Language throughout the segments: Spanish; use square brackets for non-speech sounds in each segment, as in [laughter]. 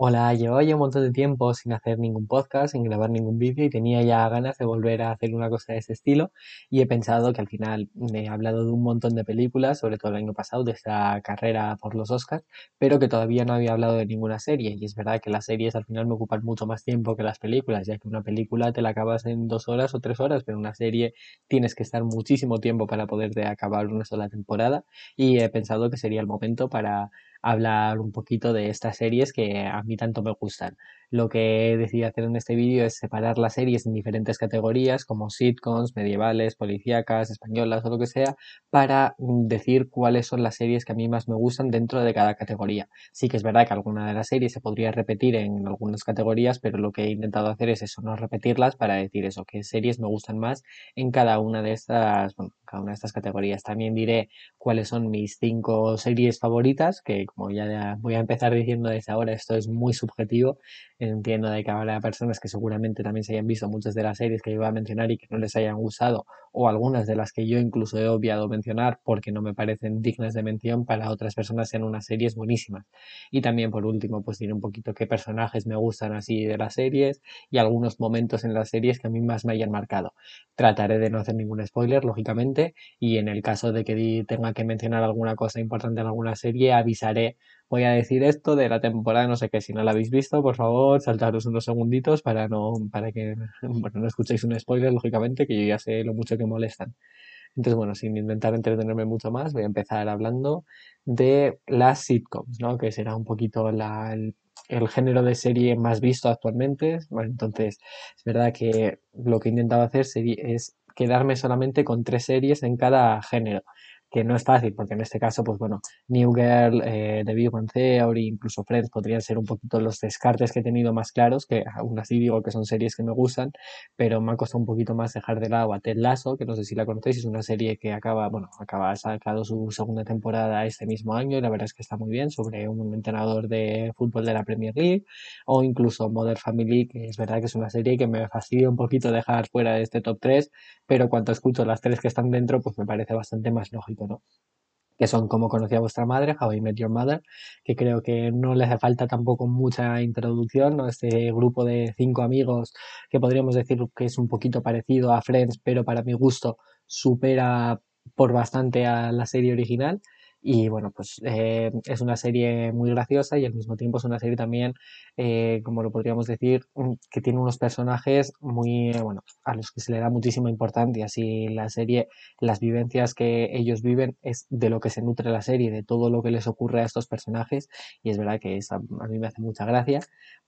Hola, llevaba ya un montón de tiempo sin hacer ningún podcast, sin grabar ningún vídeo y tenía ya ganas de volver a hacer una cosa de ese estilo. Y he pensado que al final he hablado de un montón de películas, sobre todo el año pasado, de esta carrera por los Oscars, pero que todavía no había hablado de ninguna serie. Y es verdad que las series al final me ocupan mucho más tiempo que las películas, ya que una película te la acabas en dos horas o tres horas, pero una serie tienes que estar muchísimo tiempo para poderte acabar una sola temporada. Y he pensado que sería el momento para hablar un poquito de estas series que a mí tanto me gustan. Lo que he decidido hacer en este vídeo es separar las series en diferentes categorías como sitcoms, medievales, policíacas, españolas o lo que sea, para decir cuáles son las series que a mí más me gustan dentro de cada categoría. Sí que es verdad que alguna de las series se podría repetir en algunas categorías, pero lo que he intentado hacer es eso, no repetirlas para decir eso, qué series me gustan más en cada una de estas, bueno, cada una de estas categorías. También diré cuáles son mis cinco series favoritas, que como ya voy a empezar diciendo desde ahora, esto es muy subjetivo Entiendo de que habrá personas que seguramente también se hayan visto muchas de las series que voy a mencionar y que no les hayan gustado, o algunas de las que yo incluso he obviado mencionar porque no me parecen dignas de mención, para otras personas sean unas series buenísimas. Y también, por último, pues diré un poquito qué personajes me gustan así de las series y algunos momentos en las series que a mí más me hayan marcado. Trataré de no hacer ningún spoiler, lógicamente, y en el caso de que tenga que mencionar alguna cosa importante en alguna serie, avisaré voy a decir esto de la temporada, no sé qué, si no la habéis visto, por favor, saltaros unos segunditos para no, para que, [laughs] bueno, no escuchéis un spoiler, lógicamente, que yo ya sé lo mucho que molestan. Entonces, bueno, sin intentar entretenerme mucho más, voy a empezar hablando de las sitcoms, ¿no? Que será un poquito la, el, género de serie más visto actualmente. Bueno, entonces, es verdad que lo que he intentado hacer es quedarme solamente con tres series en cada género que no es fácil, porque en este caso, pues bueno, New Girl, eh, The Big Bang Theory, incluso Friends podrían ser un poquito los descartes que he tenido más claros, que aún así digo que son series que me gustan, pero me ha costado un poquito más dejar de lado a Ted Lasso, que no sé si la conocéis, es una serie que acaba, bueno, acaba sacado su segunda temporada este mismo año y la verdad es que está muy bien, sobre un entrenador de fútbol de la Premier League, o incluso Mother Family, que es verdad que es una serie que me fastidia un poquito dejar fuera de este top 3, pero cuando escucho las tres que están dentro, pues me parece bastante más lógico que son como conocía vuestra madre, How I Met Your Mother, que creo que no le hace falta tampoco mucha introducción, ¿no? Este grupo de cinco amigos que podríamos decir que es un poquito parecido a Friends, pero para mi gusto supera por bastante a la serie original. Y bueno, pues eh, es una serie muy graciosa y al mismo tiempo es una serie también, eh, como lo podríamos decir, mm, que tiene unos personajes muy, eh, bueno, a los que se le da muchísima importancia. Así la serie, las vivencias que ellos viven es de lo que se nutre la serie, de todo lo que les ocurre a estos personajes. Y es verdad que a, a mí me hace mucha gracia.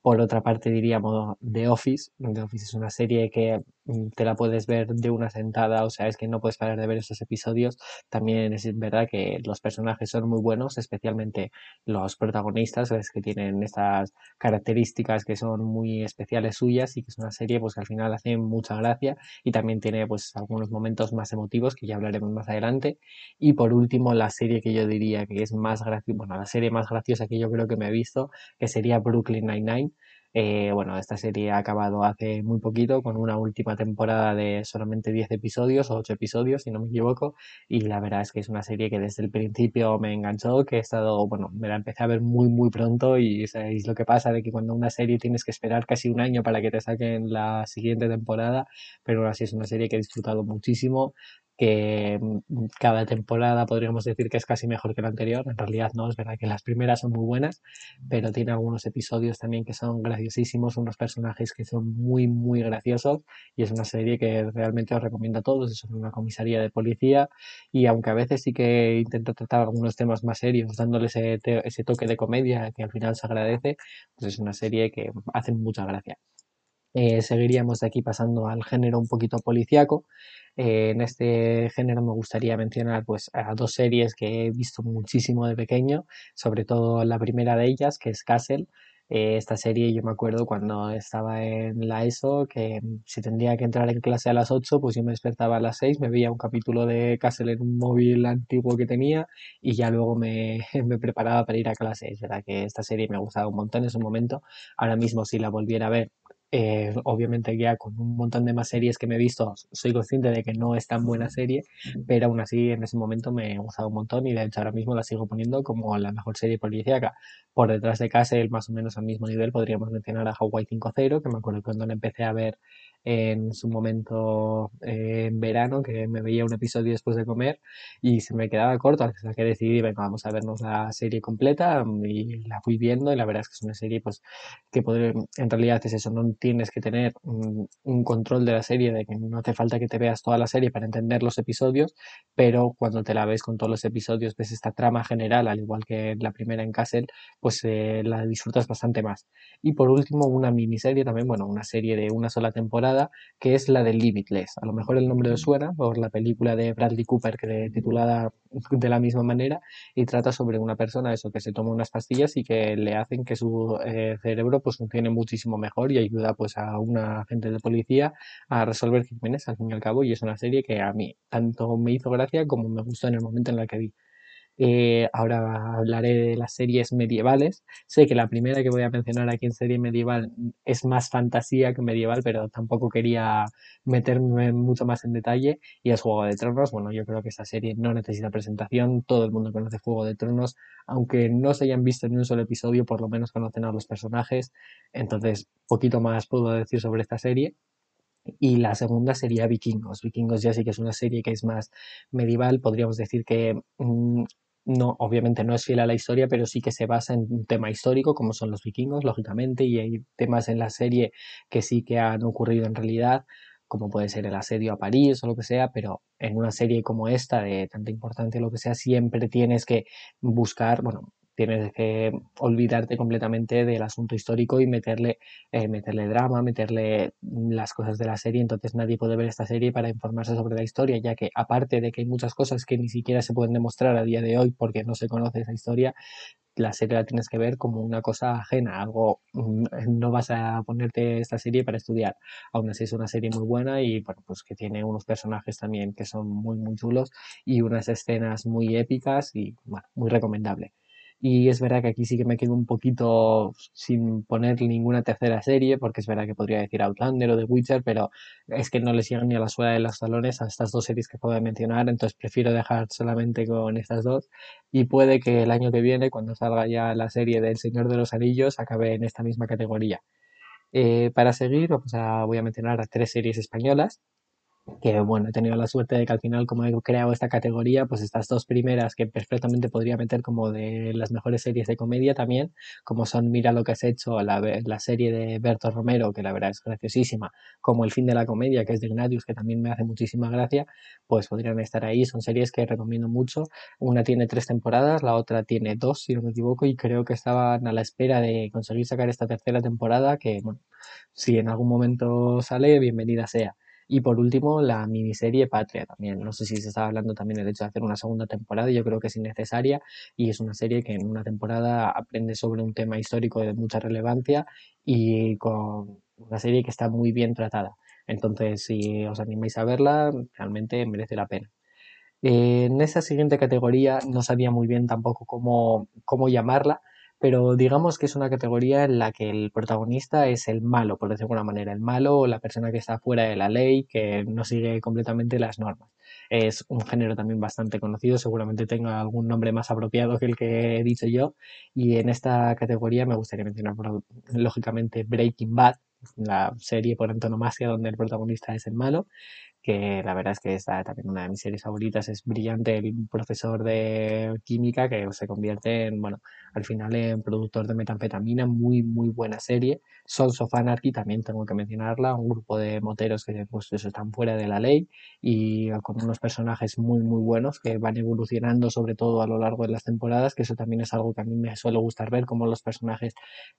Por otra parte, diríamos The Office. The Office es una serie que mm, te la puedes ver de una sentada, o sea, es que no puedes parar de ver esos episodios. También es verdad que los personajes son muy buenos, especialmente los protagonistas, es que tienen estas características que son muy especiales suyas y que es una serie pues que al final hace mucha gracia y también tiene pues algunos momentos más emotivos que ya hablaremos más adelante. Y por último, la serie que yo diría que es más graciosa, bueno, la serie más graciosa que yo creo que me he visto, que sería Brooklyn Nine-Nine eh, bueno, esta serie ha acabado hace muy poquito con una última temporada de solamente 10 episodios o 8 episodios, si no me equivoco, y la verdad es que es una serie que desde el principio me enganchó, que he estado, bueno, me la empecé a ver muy, muy pronto y sabéis lo que pasa de que cuando una serie tienes que esperar casi un año para que te saquen la siguiente temporada, pero ahora sí es una serie que he disfrutado muchísimo, que mm, cada temporada podríamos decir que es casi mejor que la anterior. En realidad no, es verdad que las primeras son muy buenas, pero tiene algunos episodios también que son graciosísimos, unos personajes que son muy, muy graciosos y es una serie que realmente os recomiendo a todos. Es una comisaría de policía y aunque a veces sí que intenta tratar algunos temas más serios, dándole ese, ese toque de comedia que al final se agradece, pues es una serie que hace mucha gracia. Eh, seguiríamos de aquí pasando al género un poquito policíaco. Eh, en este género me gustaría mencionar pues a dos series que he visto muchísimo de pequeño, sobre todo la primera de ellas, que es Castle. Eh, esta serie yo me acuerdo cuando estaba en la ESO que si tendría que entrar en clase a las 8, pues yo me despertaba a las 6, me veía un capítulo de Castle en un móvil antiguo que tenía y ya luego [laughs] me, preparaba para ir a clase. Es verdad que esta serie me ha gustado un montón en su momento. Ahora mismo si la volviera a ver eh, obviamente ya con un montón de más series que me he visto, soy consciente de que no es tan buena serie, pero aún así en ese momento me ha gustado un montón y de hecho ahora mismo la sigo poniendo como la mejor serie policíaca. Por detrás de Castle, más o menos al mismo nivel, podríamos mencionar a Hawaii 5.0, que me acuerdo cuando la empecé a ver en su momento eh, en verano, que me veía un episodio después de comer y se me quedaba corto, hasta que decidí, venga, vamos a vernos la serie completa y la fui viendo y la verdad es que es una serie pues que poder, en realidad es eso, no tienes que tener un, un control de la serie, de que no hace falta que te veas toda la serie para entender los episodios, pero cuando te la ves con todos los episodios, ves esta trama general, al igual que la primera en Castle, pues eh, la disfrutas bastante más. Y por último, una miniserie también, bueno, una serie de una sola temporada, que es la de Limitless. A lo mejor el nombre os suena por la película de Bradley Cooper, que titulada de la misma manera, y trata sobre una persona, eso, que se toma unas pastillas y que le hacen que su eh, cerebro pues funcione muchísimo mejor y ayuda pues a una agente de policía a resolver crímenes al fin y al cabo, y es una serie que a mí tanto me hizo gracia como me gustó en el momento en el que vi. Eh, ahora hablaré de las series medievales. Sé que la primera que voy a mencionar aquí en serie medieval es más fantasía que medieval, pero tampoco quería meterme mucho más en detalle. Y es Juego de Tronos. Bueno, yo creo que esta serie no necesita presentación. Todo el mundo conoce Juego de Tronos. Aunque no se hayan visto ni un solo episodio, por lo menos conocen a los personajes. Entonces, poquito más puedo decir sobre esta serie. Y la segunda sería Vikingos. Vikingos ya sí que es una serie que es más medieval. Podríamos decir que mmm, no, obviamente no es fiel a la historia, pero sí que se basa en un tema histórico, como son los vikingos, lógicamente, y hay temas en la serie que sí que han ocurrido en realidad, como puede ser el asedio a París o lo que sea, pero en una serie como esta, de tanta importancia o lo que sea, siempre tienes que buscar, bueno, tienes que olvidarte completamente del asunto histórico y meterle, eh, meterle drama, meterle las cosas de la serie, entonces nadie puede ver esta serie para informarse sobre la historia, ya que aparte de que hay muchas cosas que ni siquiera se pueden demostrar a día de hoy porque no se conoce esa historia, la serie la tienes que ver como una cosa ajena, algo, mm, no vas a ponerte esta serie para estudiar. Aún así es una serie muy buena y bueno, pues que tiene unos personajes también que son muy muy chulos y unas escenas muy épicas y bueno, muy recomendable. Y es verdad que aquí sí que me quedo un poquito sin poner ninguna tercera serie, porque es verdad que podría decir Outlander o The Witcher, pero es que no les llegan ni a la suela de los talones a estas dos series que acabo de mencionar, entonces prefiero dejar solamente con estas dos. Y puede que el año que viene, cuando salga ya la serie del Señor de los Anillos, acabe en esta misma categoría. Eh, para seguir, pues, voy a mencionar a tres series españolas que bueno, he tenido la suerte de que al final, como he creado esta categoría, pues estas dos primeras que perfectamente podría meter como de las mejores series de comedia también, como son Mira lo que has hecho, la, la serie de Berto Romero, que la verdad es graciosísima, como El fin de la comedia, que es de Ignatius, que también me hace muchísima gracia, pues podrían estar ahí. Son series que recomiendo mucho. Una tiene tres temporadas, la otra tiene dos, si no me equivoco, y creo que estaban a la espera de conseguir sacar esta tercera temporada, que bueno, si en algún momento sale, bienvenida sea. Y por último, la miniserie Patria también. No sé si se estaba hablando también del hecho de hacer una segunda temporada, yo creo que es innecesaria y es una serie que en una temporada aprende sobre un tema histórico de mucha relevancia y con una serie que está muy bien tratada. Entonces, si os animáis a verla, realmente merece la pena. En esa siguiente categoría no sabía muy bien tampoco cómo, cómo llamarla, pero digamos que es una categoría en la que el protagonista es el malo, por decirlo de alguna manera, el malo o la persona que está fuera de la ley, que no sigue completamente las normas. Es un género también bastante conocido, seguramente tenga algún nombre más apropiado que el que he dicho yo, y en esta categoría me gustaría mencionar, lógicamente, Breaking Bad, la serie por antonomasia donde el protagonista es el malo, que la verdad es que está también una de mis series favoritas, es brillante el profesor de química que se convierte en, bueno, al final en productor de metanfetamina, muy, muy buena serie. Sons of Anarchy también tengo que mencionarla, un grupo de moteros que pues eso, están fuera de la ley y con unos personajes muy, muy buenos que van evolucionando sobre todo a lo largo de las temporadas, que eso también es algo que a mí me suele gustar ver, cómo los personajes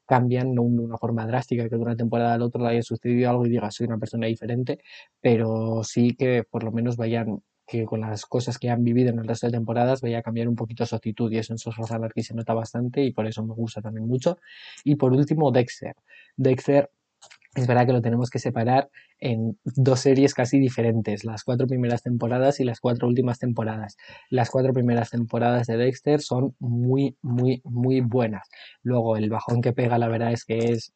cambian, no de una forma drástica, que de una temporada al otro le haya sucedido algo y diga soy una persona diferente, pero sí que por lo menos vayan que con las cosas que han vivido en el resto de temporadas vaya a cambiar un poquito su actitud y eso en Social Anarchy se nota bastante y por eso me gusta también mucho. Y por último, Dexter. Dexter es verdad que lo tenemos que separar en dos series casi diferentes, las cuatro primeras temporadas y las cuatro últimas temporadas. Las cuatro primeras temporadas de Dexter son muy, muy, muy buenas. Luego, el bajón que pega, la verdad es que es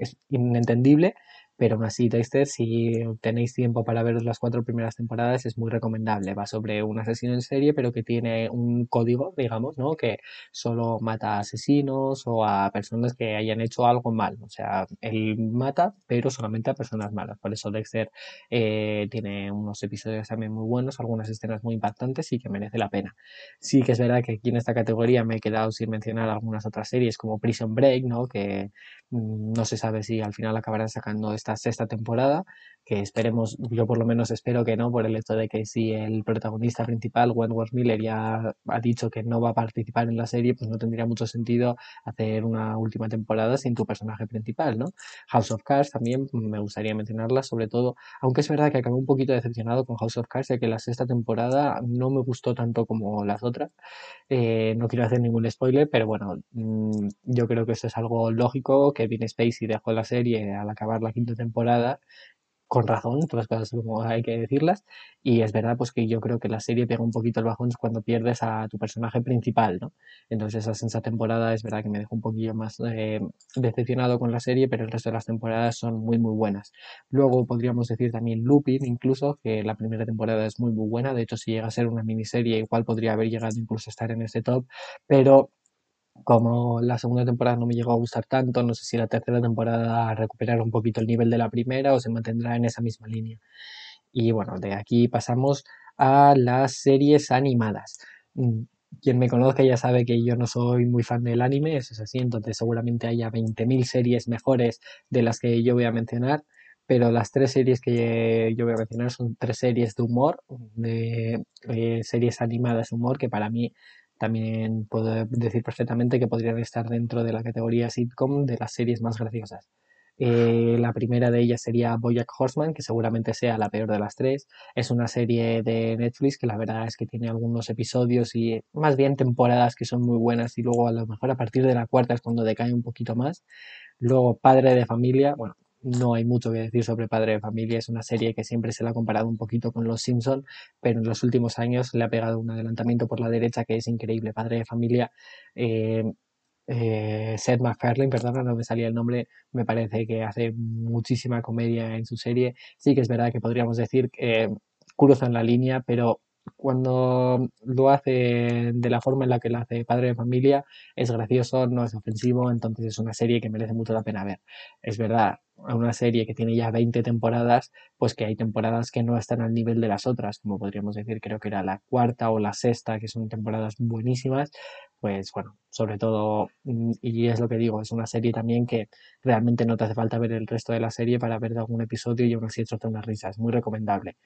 es inentendible, pero aún así Dexter, si tenéis tiempo para ver las cuatro primeras temporadas, es muy recomendable. Va sobre un asesino en serie, pero que tiene un código, digamos, ¿no? Que solo mata a asesinos o a personas que hayan hecho algo mal. O sea, él mata, pero solamente a personas malas. Por eso Dexter eh, tiene unos episodios también muy buenos, algunas escenas muy impactantes y que merece la pena. Sí que es verdad que aquí en esta categoría me he quedado sin mencionar algunas otras series como Prison Break, ¿no? Que mm, no se sabe si al final acabarán sacando esta sexta temporada, que esperemos, yo por lo menos espero que no, por el hecho de que si el protagonista principal, Wentworth Miller, ya ha dicho que no va a participar en la serie, pues no tendría mucho sentido hacer una última temporada sin tu personaje principal, ¿no? House of Cards también me gustaría mencionarla, sobre todo, aunque es verdad que acabé un poquito decepcionado con House of Cards, de que la sexta temporada no me gustó tanto como las otras. Eh, no quiero hacer ningún spoiler, pero bueno, mm, yo creo que eso es algo lógico, que Vin Spacey dejó la serie al acabar la quinta temporada con razón, todas las cosas como hay que decirlas, y es verdad pues que yo creo que la serie pega un poquito el bajón cuando pierdes a tu personaje principal, ¿no? Entonces esa, esa temporada es verdad que me dejó un poquillo más eh, decepcionado con la serie, pero el resto de las temporadas son muy muy buenas. Luego podríamos decir también Lupin, incluso, que la primera temporada es muy muy buena, de hecho si llega a ser una miniserie igual podría haber llegado incluso a estar en ese top, pero como la segunda temporada no me llegó a gustar tanto, no sé si la tercera temporada recuperará un poquito el nivel de la primera o se mantendrá en esa misma línea. Y bueno, de aquí pasamos a las series animadas. Mm, quien me conozca ya sabe que yo no soy muy fan del anime, eso es así, entonces seguramente haya 20.000 series mejores de las que yo voy a mencionar, pero las tres series que yo voy a mencionar son tres series de humor, de, de series animadas de humor, que para mí también puedo decir perfectamente que podrían estar dentro de la categoría sitcom de las series más graciosas. Eh, la primera de ellas sería Bojack Horseman, que seguramente sea la peor de las tres. Es una serie de Netflix que la verdad es que tiene algunos episodios y más bien temporadas que son muy buenas y luego a lo mejor a partir de la cuarta es cuando decae un poquito más. Luego Padre de Familia, bueno, no hay mucho que decir sobre Padre de Familia, es una serie que siempre se la ha comparado un poquito con Los Simpson, pero en los últimos años le ha pegado un adelantamiento por la derecha que es increíble. Padre de Familia, eh, eh, Seth MacFarlane, perdona, no me salía el nombre, me parece que hace muchísima comedia en su serie. Sí que es verdad que podríamos decir que cruza en la línea, pero cuando lo hace de la forma en la que lo hace Padre de Familia, es gracioso, no es ofensivo, entonces es una serie que merece mucho la pena ver. Es verdad, una serie que tiene ya 20 temporadas, pues que hay temporadas que no están al nivel de las otras, como podríamos decir, creo que era la cuarta o la sexta, que son temporadas buenísimas, pues bueno, sobre todo, mm, y es lo que digo, es una serie también que realmente no te hace falta ver el resto de la serie para ver algún episodio y aún así echarte una risa, es muy recomendable.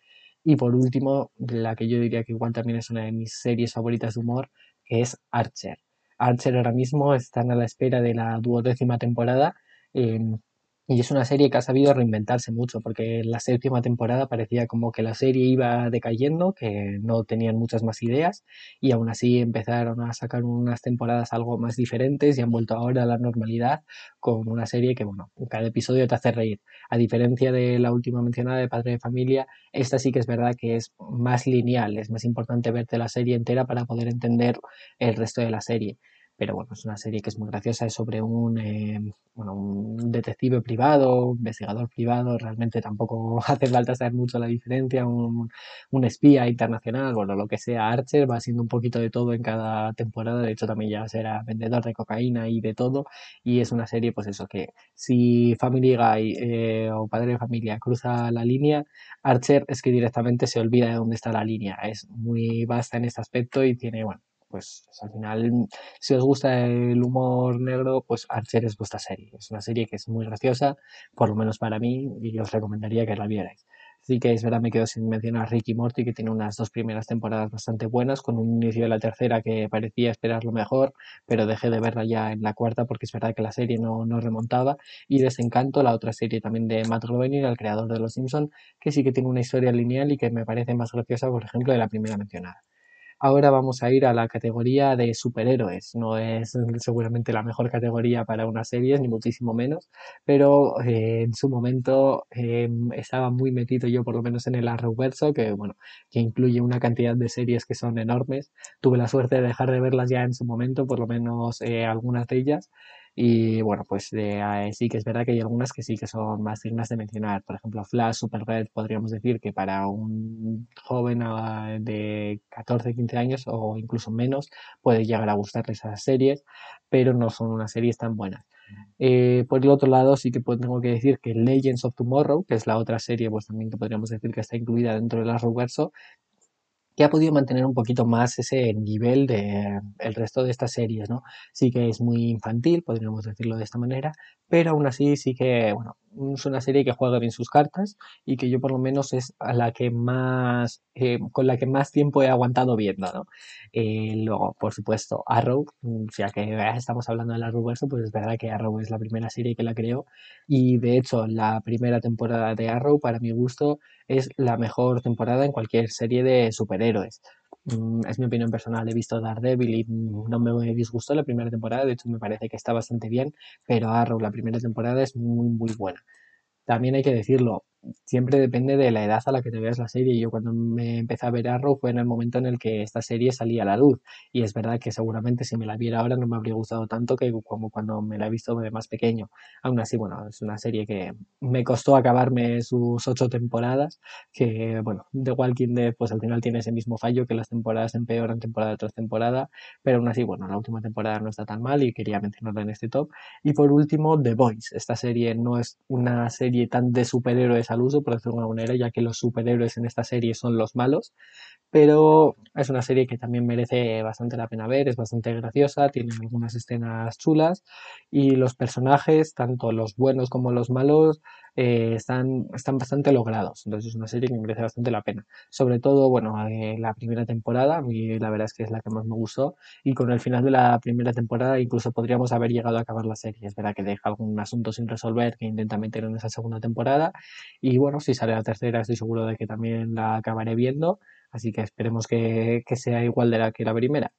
Y por último, la que yo diría que igual también es una de mis series favoritas de humor, que es Archer. Archer ahora mismo están a la espera de la duodécima temporada. Em, y es una serie que ha sabido reinventarse mucho, porque en la séptima temporada parecía como que la serie iba decayendo, que no tenían muchas más ideas, y aún así empezaron a sacar unas temporadas algo más diferentes y han vuelto ahora a la normalidad con una serie que, bueno, cada episodio te hace reír. A diferencia de la última mencionada de Padre de Familia, esta sí que es verdad que es más lineal, es más importante verte la serie entera para poder entender el resto de la serie pero bueno, es una serie que es muy graciosa, es sobre un, eh, bueno, un detective privado, investigador privado, realmente tampoco [laughs] hace falta saber mucho la diferencia, un, un, espía internacional, bueno, lo que sea Archer, va siendo un poquito de todo en cada temporada, de hecho también ya será vendedor de cocaína y de todo, y es una serie, pues eso, que si Family Guy eh, o Padre de Familia cruza la línea, Archer es que directamente se olvida de dónde está la línea, es muy vasta en este aspecto y tiene, bueno, pues, pues, al final, si os gusta el humor negro, pues Archer es vuestra serie. Es una serie que es muy graciosa, por lo menos para mí, y os recomendaría que la vierais. Sí que es verdad, me quedo sin mencionar Ricky Morty, que tiene unas dos primeras temporadas bastante buenas, con un inicio de la tercera que parecía esperar lo mejor, pero dejé de verla ya en la cuarta porque es verdad que la serie no, no remontaba. Y Desencanto, la otra serie también de Matt Groening, el creador de Los Simpson, que sí que tiene una historia lineal y que me parece más graciosa, por ejemplo, de la primera mencionada. Ahora vamos a ir a la categoría de superhéroes. No es seguramente la mejor categoría para una serie, ni muchísimo menos, pero eh, en su momento eh, estaba muy metido yo por lo menos en el Arrowverso, que bueno, que incluye una cantidad de series que son enormes. Tuve la suerte de dejar de verlas ya en su momento, por lo menos eh, algunas de ellas. Y bueno, pues de, sí que es verdad que hay algunas que sí que son más dignas de mencionar. Por ejemplo, Flash, Super Red, podríamos decir que para un joven ah, de 14, 15 años o incluso menos puede llegar a gustarle esas series, pero no son unas series tan buenas. Eh, por el otro lado, sí que tengo que decir que Legends of Tomorrow, que es la otra serie, pues también que podríamos decir que está incluida dentro del Arrowverso, que ha podido mantener un poquito más ese nivel de el resto de estas series, ¿no? Sí que es muy infantil, podríamos decirlo de esta manera, pero aún así sí que, bueno, es una serie que juega bien sus cartas y que yo por lo menos es a la que más, eh, con la que más tiempo he aguantado viendo, ¿no? Eh, luego, por supuesto, Arrow, mm, ya que estamos hablando del Arrowverso, pues es verdad que Arrow es la primera serie que la creó y de hecho la primera temporada de Arrow, para mi gusto, es la mejor temporada en cualquier serie de superhéroes. Mm, es mi opinión personal, he visto Daredevil y no me disgustó la primera temporada, de hecho me parece que está bastante bien, pero Arrow la primera temporada es muy muy buena. También hay que decirlo, siempre depende de la edad a la que te veas la serie. Yo cuando me empecé a ver Arrow fue en el momento en el que esta serie salía a la luz. Y es verdad que seguramente si me la viera ahora no me habría gustado tanto que como cuando me la he visto de más pequeño. Aún así, bueno, es una serie que me costó acabarme sus ocho temporadas, que bueno, The Walking Dead pues al final tiene ese mismo fallo que las temporadas empeoran temporada tras temporada, pero aún así, bueno, la última temporada no está tan mal y quería mencionarla en este top. Y por último, The Boys. Esta serie no es una serie tan de superhéroes al uso, por decirlo de alguna manera, ya que los superhéroes en esta serie son los malos, pero es una serie que también merece bastante la pena ver, es bastante graciosa, tiene algunas escenas chulas. Y los personajes, tanto los buenos como los malos, eh, están, están bastante logrados. Entonces es una serie que merece bastante la pena. Sobre todo, bueno, eh, la primera temporada, y la verdad es que es la que más me gustó, y con el final de la primera temporada incluso podríamos haber llegado a acabar la serie. Es verdad que deja algún asunto sin resolver que intenta meter en esa segunda temporada, y bueno, si sale la tercera estoy seguro de que también la acabaré viendo, así que esperemos que, que sea igual de la que la primera.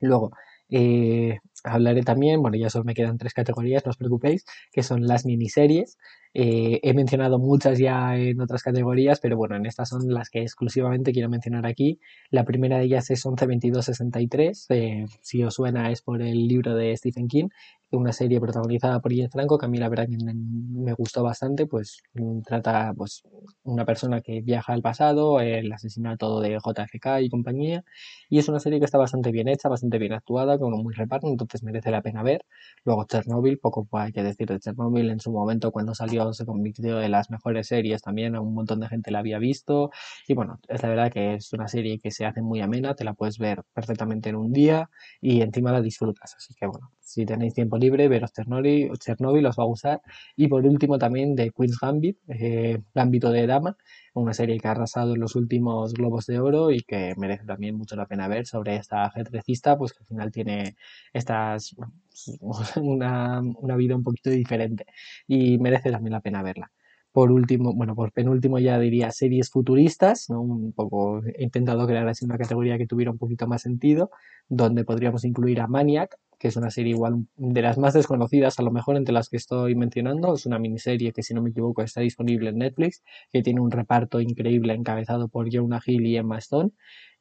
Luego, eh, hablaré también, bueno, ya solo me quedan tres categorías, no os preocupéis, que son las miniseries. Eh, he mencionado muchas ya en otras categorías, pero bueno, en estas son las que exclusivamente quiero mencionar aquí. La primera de ellas es 112263, eh, si os suena es por el libro de Stephen King, una serie protagonizada por Ian Franco, que a mí la verdad que me gustó bastante, pues trata pues una persona que viaja al pasado, el asesinato de JFK y compañía, y es una serie que está bastante bien hecha, bastante bien actuada, con un muy reparto, entonces merece la pena ver. Luego Chernobyl, poco hay que decir de Chernobyl, en su momento cuando salió se convirtió de las mejores series también, a un montón de gente la había visto, y bueno, es la verdad que es una serie que se hace muy amena, te la puedes ver perfectamente en un día y encima la disfrutas, así que bueno, si tenéis tiempo libre, veros Chernobyl, Chernobyl os va a gustar. Y por último también de Queen's Gambit, eh, Gambito de Dama, una serie que ha arrasado en los últimos Globos de Oro y que merece también mucho la pena ver sobre esta ajedrecista, pues que al final tiene estas [laughs] una, una vida un poquito diferente y merece también la pena verla por último, bueno, por penúltimo ya diría series futuristas, ¿no? Un poco he intentado crear así una categoría que tuviera un poquito más sentido, donde podríamos incluir a Maniac, que es una serie igual de las más desconocidas, a lo mejor entre las que estoy mencionando. Es una miniserie que, si no me equivoco, está disponible en Netflix, que tiene un reparto increíble encabezado por Jonah Hill y Emma Stone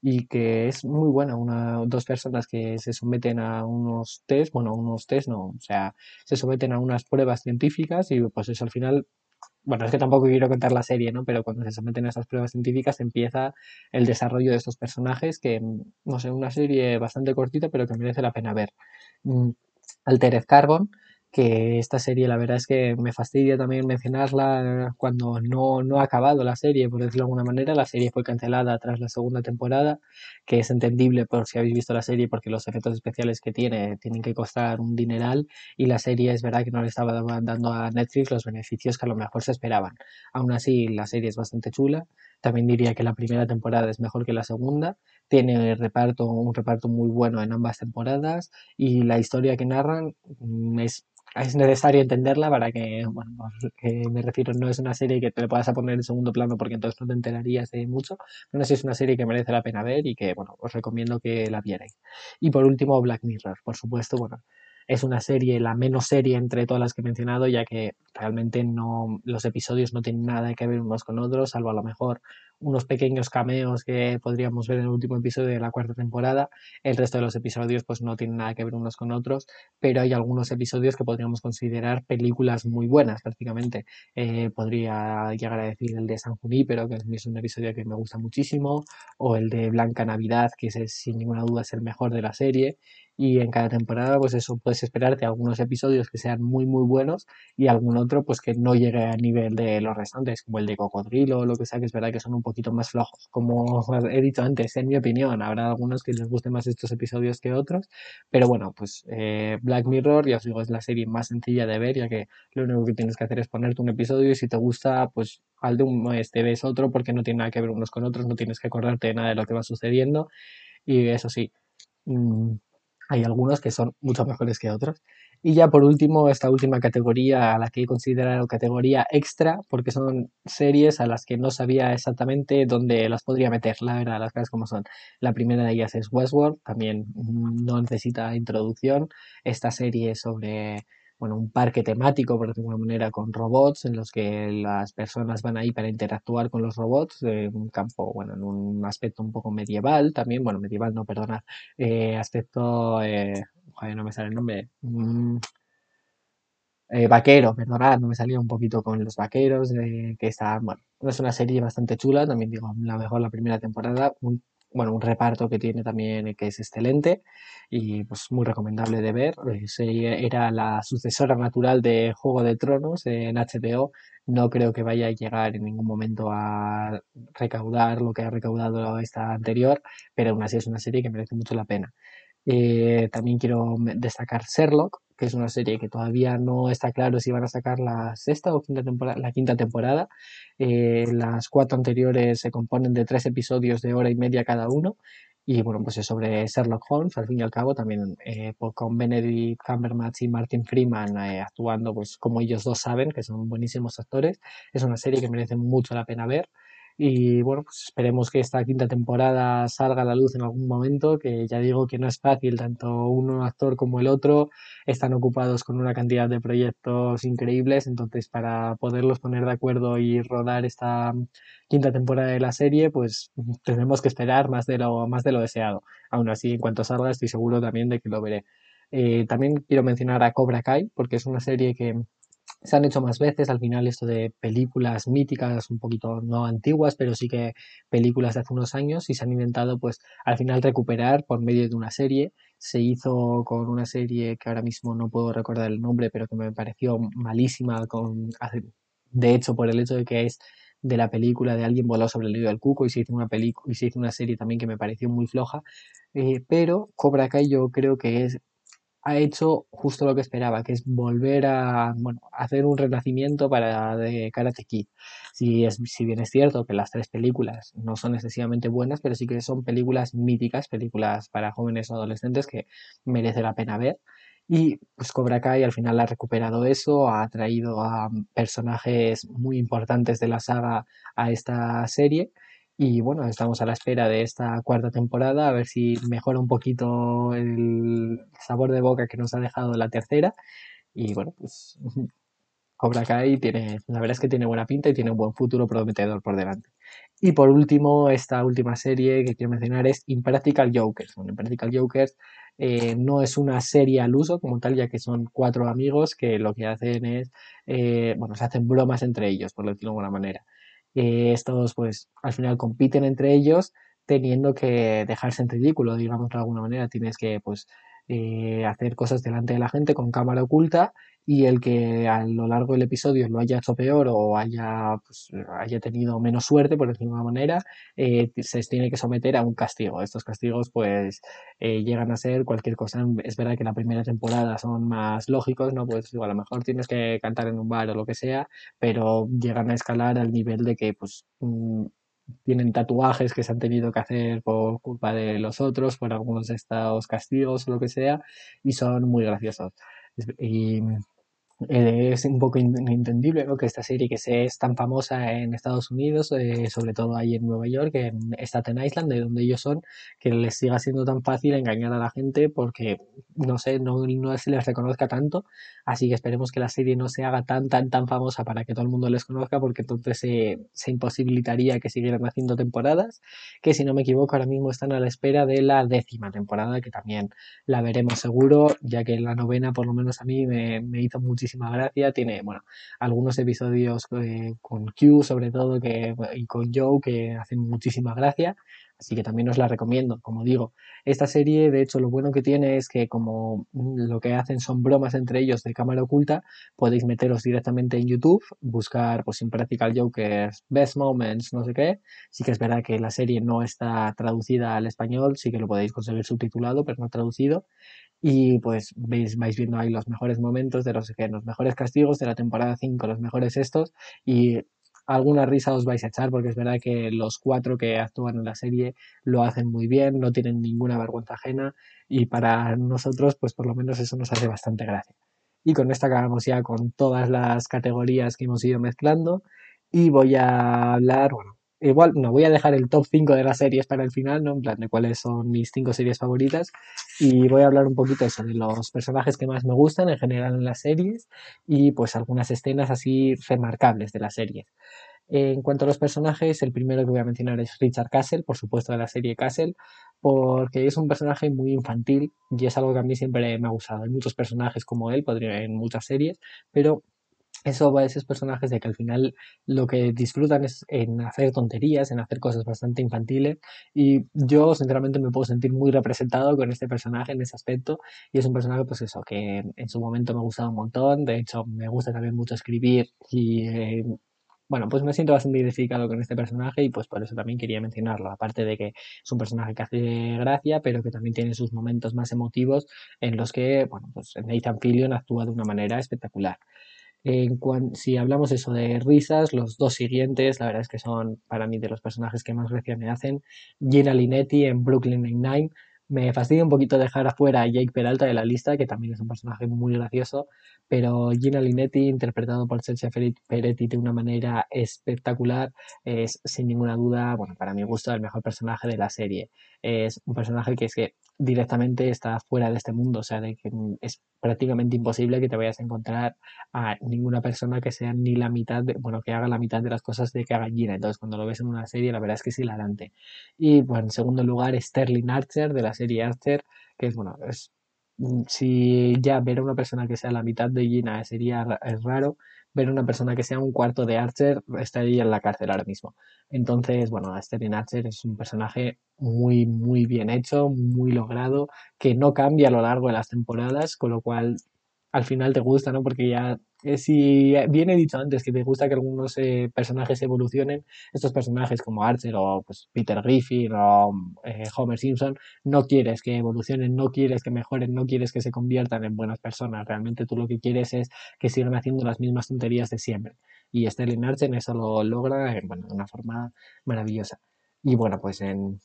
y que es muy buena, una, dos personas que se someten a unos test, bueno, unos test no, o sea, se someten a unas pruebas científicas y pues eso al final bueno, es que tampoco quiero contar la serie, ¿no? Pero cuando se someten a esas pruebas científicas empieza el desarrollo de estos personajes que, no sé, una serie bastante cortita pero que merece la pena ver. Mm, Altered Carbon que esta serie la verdad es que me fastidia también mencionarla cuando no, no ha acabado la serie, por decirlo de alguna manera. La serie fue cancelada tras la segunda temporada, que es entendible por si habéis visto la serie, porque los efectos especiales que tiene tienen que costar un dineral y la serie es verdad que no le estaba dando a Netflix los beneficios que a lo mejor se esperaban. Aún así, la serie es bastante chula. También diría que la primera temporada es mejor que la segunda. Tiene reparto, un reparto muy bueno en ambas temporadas y la historia que narran mm, es es necesario entenderla para que, bueno, me refiero, no es una serie que te puedas poner en segundo plano porque entonces no te enterarías de mucho, pero sí es una serie que merece la pena ver y que, bueno, os recomiendo que la vierais. Y por último, Black Mirror, por supuesto, bueno, es una serie, la menos serie entre todas las que he mencionado, ya que realmente no, los episodios no tienen nada que ver unos con otros, salvo a lo mejor unos pequeños cameos que podríamos ver en el último episodio de la cuarta temporada. El resto de los episodios pues no tienen nada que ver unos con otros, pero hay algunos episodios que podríamos considerar películas muy buenas prácticamente. Eh, podría llegar a decir el de San Junípero, que es un episodio que me gusta muchísimo, o el de Blanca Navidad, que es, sin ninguna duda es el mejor de la serie y en cada temporada pues eso puedes esperarte algunos episodios que sean muy muy buenos y algún otro pues que no llegue a nivel de los restantes como el de Cocodrilo o lo que sea que es verdad que son un poquito más flojos. Como [laughs] he dicho antes en mi opinión habrá algunos que les gusten más estos episodios que otros pero bueno pues eh, Black Mirror ya os digo es la serie más sencilla de ver ya que lo único que tienes que hacer es ponerte un episodio y si te gusta pues al de un mes te ves otro porque no tiene nada que ver unos con otros no tienes que acordarte de nada de lo que va sucediendo. Y eso sí mmm, hay algunos que son mucho mejores que otros. Y ya por último, esta última categoría a la que he considerado categoría extra, porque son series a las que no sabía exactamente dónde las podría meter, la verdad, las cosas como son. La primera de ellas es Westworld, también no necesita introducción. Esta serie sobre bueno, un parque temático, por decirlo de alguna manera, con robots, en los que las personas van ahí para interactuar con los robots, en un campo, bueno, en un aspecto un poco medieval también, bueno, medieval no, perdona, eh, aspecto, eh, joder, no me sale el nombre, mm, eh, vaquero, perdonad, no me salía un poquito con los vaqueros, eh, que está, bueno, es una serie bastante chula, también digo, la mejor la primera temporada, un bueno, un reparto que tiene también que es excelente y pues muy recomendable de ver. Eh, era la sucesora natural de Juego de Tronos en HBO. No creo que vaya a llegar en ningún momento a recaudar lo que ha recaudado esta anterior, pero aún así es una serie que merece mucho la pena. Eh, también quiero destacar Sherlock, que es una serie que todavía no está claro si van a sacar la sexta o quinta temporada, la quinta temporada. Eh, las cuatro anteriores se componen de tres episodios de hora y media cada uno. Y bueno, pues es sobre Sherlock Holmes, al fin y al cabo, también eh, pues con Benedict Cumberbatch y Martin Freeman actuando pues como ellos dos saben, que son buenísimos actores. Es una serie que merece mucho la pena ver. Y bueno, pues esperemos que esta quinta temporada salga a la luz en algún momento, que ya digo que no es fácil, tanto un actor como el otro están ocupados con una cantidad de proyectos increíbles, entonces para poderlos poner de acuerdo y rodar esta quinta temporada de la serie, pues tenemos que esperar más de lo, más de lo deseado. Aún así, en cuanto salga, estoy seguro también de que lo veré. Eh, también quiero mencionar a Cobra Kai, porque es una serie que se han hecho más veces al final esto de películas míticas, un poquito no antiguas, pero sí que películas de hace unos años y se han intentado pues al final recuperar por medio de una serie. Se hizo con una serie que ahora mismo no puedo recordar el nombre, pero que me pareció malísima con de hecho por el hecho de que es de la película de alguien volado sobre el nido del cuco y se hizo una película y se hizo una serie también que me pareció muy floja eh, pero Cobra Kai yo creo que es ha hecho justo lo que esperaba, que es volver a bueno, hacer un renacimiento para de Karate Kid. Si, es, si bien es cierto que las tres películas no son excesivamente buenas, pero sí que son películas míticas, películas para jóvenes o adolescentes que merece la pena ver. Y pues Cobra Kai al final ha recuperado eso, ha traído a personajes muy importantes de la saga a esta serie y bueno, estamos a la espera de esta cuarta temporada, a ver si mejora un poquito el sabor de boca que nos ha dejado la tercera. Y bueno, pues Cobra Kai tiene, la verdad es que tiene buena pinta y tiene un buen futuro prometedor por delante. Y por último, esta última serie que quiero mencionar es Impractical Jokers. Bueno, Impractical Jokers eh, no es una serie al uso como tal, ya que son cuatro amigos que lo que hacen es, eh, bueno, se hacen bromas entre ellos, por decirlo de alguna manera estos pues al final compiten entre ellos teniendo que dejarse en ridículo, digamos de alguna manera. Tienes que pues eh, hacer cosas delante de la gente con cámara oculta y el que a lo largo del episodio lo haya hecho peor o haya, pues, haya tenido menos suerte, por decirlo de una manera, eh, se tiene que someter a un castigo. Estos castigos pues eh, llegan a ser cualquier cosa. Es verdad que la primera temporada son más lógicos, ¿no? Pues a lo mejor tienes que cantar en un bar o lo que sea, pero llegan a escalar al nivel de que pues mm, tienen tatuajes que se han tenido que hacer por culpa de los otros, por algunos de estos castigos o lo que sea, y son muy graciosos. Y eh, es un poco inentendible ¿no? que esta serie que se es tan famosa en Estados Unidos, eh, sobre todo ahí en Nueva York, en Staten Island, de donde ellos son, que les siga siendo tan fácil engañar a la gente porque, no sé, no, no se les reconozca tanto. Así que esperemos que la serie no se haga tan, tan, tan famosa para que todo el mundo les conozca, porque entonces se, se imposibilitaría que siguieran haciendo temporadas, que si no me equivoco ahora mismo están a la espera de la décima temporada, que también la veremos seguro, ya que la novena por lo menos a mí me, me hizo muchísimo gracia. Tiene, bueno, algunos episodios eh, con Q, sobre todo, que, y con Joe, que hacen muchísima gracia. Así que también os la recomiendo. Como digo, esta serie, de hecho, lo bueno que tiene es que como lo que hacen son bromas entre ellos de cámara oculta, podéis meteros directamente en YouTube, buscar pues Impractical Jokers, Best Moments, no sé qué. Sí que es verdad que la serie no está traducida al español, sí que lo podéis conseguir subtitulado, pero no traducido y pues veis, vais viendo ahí los mejores momentos de los, los mejores castigos de la temporada 5, los mejores estos y alguna risa os vais a echar porque es verdad que los cuatro que actúan en la serie lo hacen muy bien, no tienen ninguna vergüenza ajena y para nosotros pues por lo menos eso nos hace bastante gracia. Y con esto acabamos ya con todas las categorías que hemos ido mezclando y voy a hablar, bueno, igual no voy a dejar el top 5 de las series para el final, ¿no? En plan de cuáles son mis 5 series favoritas y voy a hablar un poquito sobre los personajes que más me gustan en general en las series y pues algunas escenas así remarcables de las series. En cuanto a los personajes, el primero que voy a mencionar es Richard Castle, por supuesto de la serie Castle, porque es un personaje muy infantil y es algo que a mí siempre me ha gustado. Hay muchos personajes como él, podría en muchas series, pero eso va a esos personajes de que al final lo que disfrutan es en hacer tonterías, en hacer cosas bastante infantiles y yo sinceramente me puedo sentir muy representado con este personaje en ese aspecto y es un personaje pues eso que en su momento me ha gustado un montón, de hecho me gusta también mucho escribir y eh, bueno, pues me siento bastante identificado con este personaje y pues por eso también quería mencionarlo, aparte de que es un personaje que hace gracia, pero que también tiene sus momentos más emotivos en los que, bueno, pues Nathan Fillion actúa de una manera espectacular. En si hablamos eso de risas, los dos siguientes, la verdad es que son para mí de los personajes que más gracia me hacen. Gina Linetti en Brooklyn Nine-Nine. Me fastidia un poquito dejar afuera a Jake Peralta de la lista, que también es un personaje muy gracioso, pero Gina Linetti, interpretado por Sergio Peretti de una manera espectacular, es sin ninguna duda, bueno, para mi gusto, el mejor personaje de la serie. Es un personaje que es que directamente está fuera de este mundo, o sea, de que es prácticamente imposible que te vayas a encontrar a ninguna persona que sea ni la mitad, de, bueno, que haga la mitad de las cosas de que haga Gina. Entonces, cuando lo ves en una serie, la verdad es que es hilarante. Y, bueno, en segundo lugar, Sterling Archer, de la serie Archer, que es, bueno, es Mm, si ya ver a una persona que sea la mitad de Gina sería raro, ver una persona que sea un cuarto de Archer estaría en la cárcel ahora mismo. Entonces, bueno, Sterling Archer es un personaje muy, muy bien hecho, muy logrado, que no cambia a lo largo de las temporadas, con lo cual al final te gusta, ¿no? Porque ya eh, si bien he dicho antes que te gusta que algunos eh, personajes evolucionen, estos personajes como Archer o pues, Peter Griffin o eh, Homer Simpson, no quieres que evolucionen, no quieres que mejoren, no quieres que se conviertan en buenas personas. Realmente tú lo que quieres es que sigan haciendo las mismas tonterías de siempre. Y Sterling Archer eso lo logra bueno, de una forma maravillosa. Y bueno, pues en,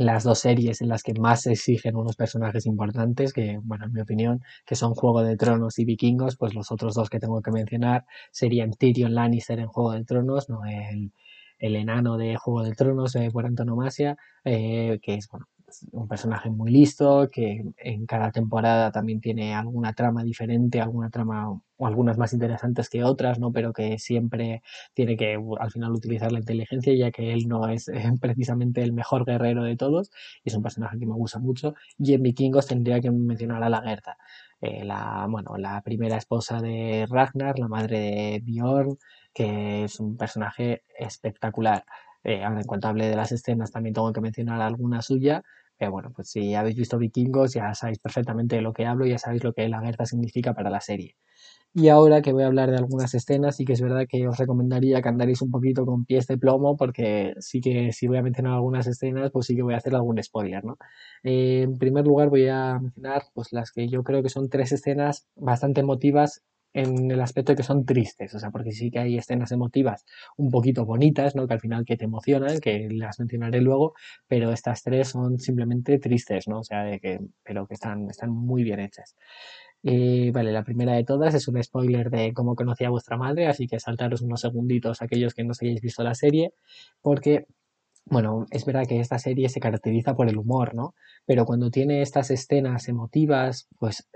las dos series en las que más se exigen unos personajes importantes, que, bueno, en mi opinión, que son Juego de Tronos y Vikingos, pues los otros dos que tengo que mencionar serían Tyrion Lannister en Juego de Tronos, ¿no? El, el enano de Juego de Tronos eh, por antonomasia, eh, que es, bueno, un personaje muy listo, que en cada temporada también tiene alguna trama diferente, alguna trama o algunas más interesantes que otras, ¿no? Pero que siempre tiene que al final utilizar la inteligencia, ya que él no es eh, [laughs] precisamente el mejor guerrero de todos, y es un personaje que me gusta mucho. Y en Vikingos tendría que mencionar a la Gerta, eh, la, bueno, la primera esposa de Ragnar, la madre de Bjorn, que es un personaje espectacular. Eh, en cuanto hable de las escenas, también tengo que mencionar alguna suya, pero bueno, pues si habéis visto Vikingos, ya sabéis perfectamente de lo que hablo, ya sabéis lo que la guerra significa para la serie. Y ahora que voy a hablar de algunas escenas, sí que es verdad que os recomendaría que andaréis un poquito con pies de plomo, porque sí que si voy a mencionar algunas escenas, pues sí que voy a hacer algún spoiler, ¿no? Eh, en primer lugar voy a mencionar pues las que yo creo que son tres escenas bastante emotivas en el aspecto de que son tristes, o sea, porque sí que hay escenas emotivas un poquito bonitas, ¿no? Que al final que te emocionan, que las mencionaré luego, pero estas tres son simplemente tristes, ¿no? O sea, de que, pero que están, están muy bien hechas. Eh, vale, la primera de todas es un spoiler de cómo conocí a vuestra madre, así que saltaros unos segunditos aquellos que no os hayáis visto la serie, porque bueno, es verdad que esta serie se caracteriza por el humor, ¿no? Pero cuando tiene estas escenas emotivas, pues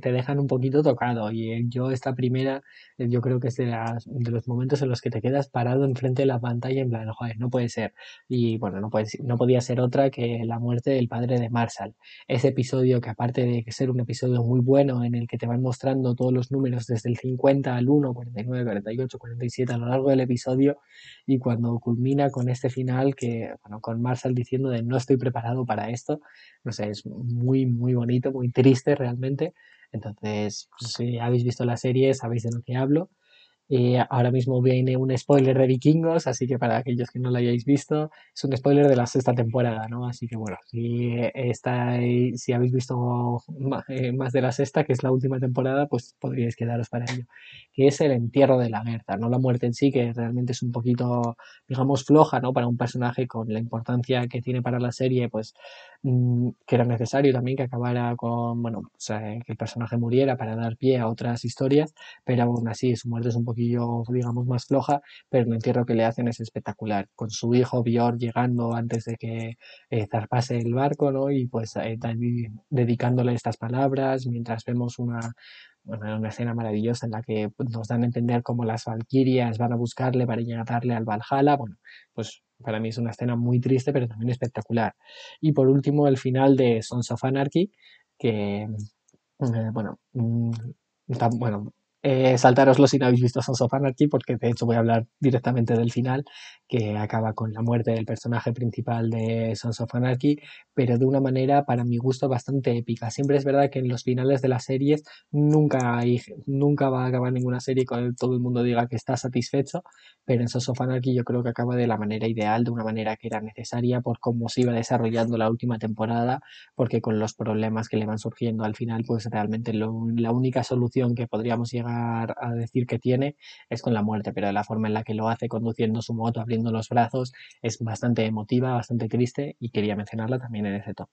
te dejan un poquito tocado. Y yo esta primera, eh, yo creo que es de, las- de los momentos en los que te quedas parado enfrente de la pantalla en plan, joder, no puede ser. Y bueno, no puede, no podía ser otra que la muerte del padre de Marshall. Ese episodio que aparte de ser un episodio muy bueno en el que te van mostrando todos los números desde el 50 al 1, 49, 48, 47 a lo largo del episodio, y cuando culmina con este final que, bueno, con Marshall diciendo de no estoy preparado para esto, no sé, es muy, muy bonito, muy triste realmente. Entonces, pues, si habéis visto la serie, sabéis de lo que hablo. Eh, ahora mismo viene un spoiler de Vikingos, así que para aquellos que no lo hayáis visto, es un spoiler de la sexta temporada, ¿no? Así que bueno, si estáis, si habéis visto eh, más de la sexta, que es la última temporada, pues podríais quedaros para ello. Que es el entierro de la Berta, no la muerte en sí, que realmente es un poquito, digamos, floja, ¿no? Para un personaje con la importancia que tiene para la serie, pues que era necesario también que acabara con, bueno, o sea, que el personaje muriera para dar pie a otras historias pero aún así su muerte es un poquillo, digamos, más floja, pero el entierro que le hacen es espectacular, con su hijo Björn llegando antes de que eh, zarpase el barco, ¿no? Y pues eh, dedicándole estas palabras, mientras vemos una, bueno, una escena maravillosa en la que pues, nos dan a entender cómo las valquirias van a buscarle para llegarle al Valhalla, bueno, pues para mí es una escena muy triste, pero también espectacular. Y por último, el final de Sons of Anarchy, que, eh, bueno, mm, bueno, eh, saltaroslo si no habéis visto Sons of Anarchy, porque de hecho voy a hablar directamente del final, que acaba con la muerte del personaje principal de Sons of Anarchy, pero de una manera, para mi gusto, bastante épica. Siempre es verdad que en los finales de las series nunca, hay, nunca va a acabar ninguna serie con todo el mundo diga que está satisfecho, pero en Sons of Anarchy yo creo que acaba de la manera ideal, de una manera que era necesaria por cómo se iba desarrollando la última temporada, porque con los problemas que le van surgiendo al final, pues realmente lo, la única solución que podríamos llegar a decir que tiene es con la muerte, pero la forma en la que lo hace conduciendo su moto, abriendo los brazos, es bastante emotiva, bastante triste y quería mencionarla también en ese top.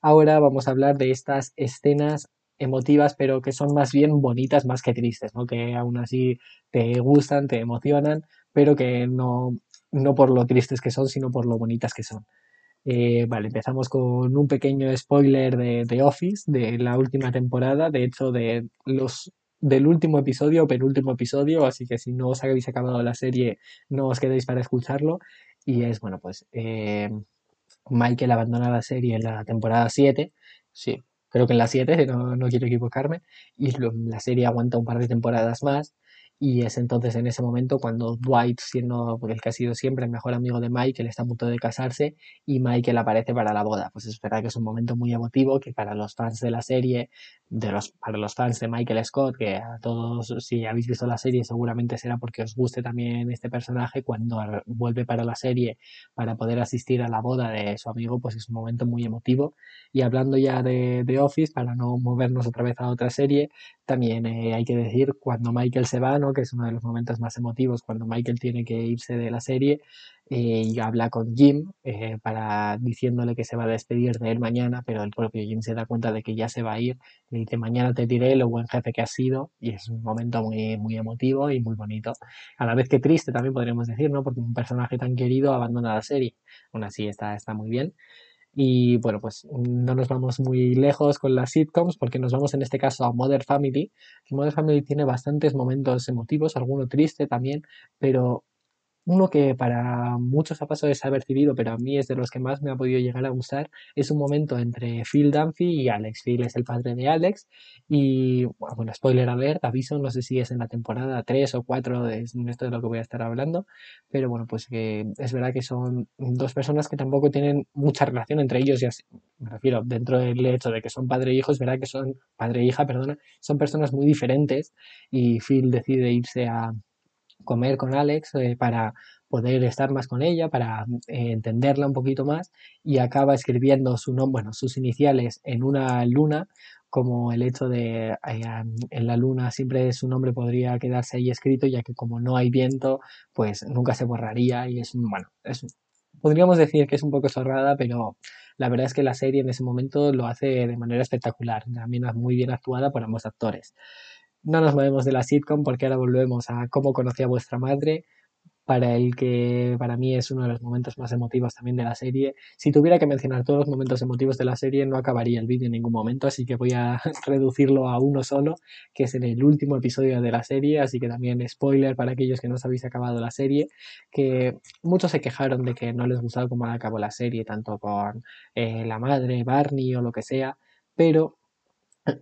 Ahora vamos a hablar de estas escenas emotivas, pero que son más bien bonitas más que tristes, ¿no? Que aún así te gustan, te emocionan, pero que no, no por lo tristes que son, sino por lo bonitas que son. Eh, vale, empezamos con un pequeño spoiler de The Office, de la última temporada, de hecho de los del último episodio o penúltimo episodio, así que si no os habéis acabado la serie, no os quedéis para escucharlo. Y es, bueno, pues eh, Michael abandona la serie en la temporada 7, sí, creo que en la 7, no, no quiero equivocarme, y la serie aguanta un par de temporadas más y es entonces en ese momento cuando Dwight, siendo el que ha sido siempre el mejor amigo de Michael, está a punto de casarse y Michael aparece para la boda. Pues es verdad que es un momento muy emotivo que para los fans de la serie, de los, para los fans de Michael Scott, que a todos, si habéis visto la serie, seguramente será porque os guste también este personaje, cuando vuelve para la serie para poder asistir a la boda de su amigo, pues es un momento muy emotivo. Y hablando ya de, de Office, para no movernos otra vez a otra serie, también eh, hay que decir cuando Michael se va, que es uno de los momentos más emotivos, cuando Michael tiene que irse de la serie eh, y habla con Jim eh, para diciéndole que se va a despedir de él mañana, pero el propio Jim se da cuenta de que ya se va a ir, le dice mañana te diré lo buen jefe que has sido y es un momento muy, muy emotivo y muy bonito. A la vez que triste también podríamos decir, ¿no? porque un personaje tan querido abandona la serie. Aún así está, está muy bien. Y bueno, pues no nos vamos muy lejos con las sitcoms porque nos vamos en este caso a Mother Family. Mother Family tiene bastantes momentos emotivos, alguno triste también, pero uno que para muchos ha pasado desapercibido, pero a mí es de los que más me ha podido llegar a gustar, es un momento entre Phil Dunphy y Alex. Phil es el padre de Alex y, bueno, spoiler alert, aviso, no sé si es en la temporada 3 o 4 de esto de lo que voy a estar hablando, pero bueno, pues que es verdad que son dos personas que tampoco tienen mucha relación entre ellos, y así, me refiero, dentro del hecho de que son padre e hijo, es verdad que son, padre e hija, perdona, son personas muy diferentes y Phil decide irse a comer con Alex eh, para poder estar más con ella, para eh, entenderla un poquito más y acaba escribiendo su bueno, sus iniciales en una luna, como el hecho de eh, en la luna siempre su nombre podría quedarse ahí escrito, ya que como no hay viento, pues nunca se borraría y es, bueno, es, podríamos decir que es un poco zorrada, pero la verdad es que la serie en ese momento lo hace de manera espectacular, también muy bien actuada por ambos actores. No nos movemos de la sitcom porque ahora volvemos a cómo conocí a vuestra madre, para el que para mí es uno de los momentos más emotivos también de la serie. Si tuviera que mencionar todos los momentos emotivos de la serie, no acabaría el vídeo en ningún momento, así que voy a [laughs] reducirlo a uno solo, que es en el último episodio de la serie, así que también spoiler para aquellos que no os habéis acabado la serie, que muchos se quejaron de que no les gustaba cómo acabó la serie, tanto con eh, la madre, Barney o lo que sea, pero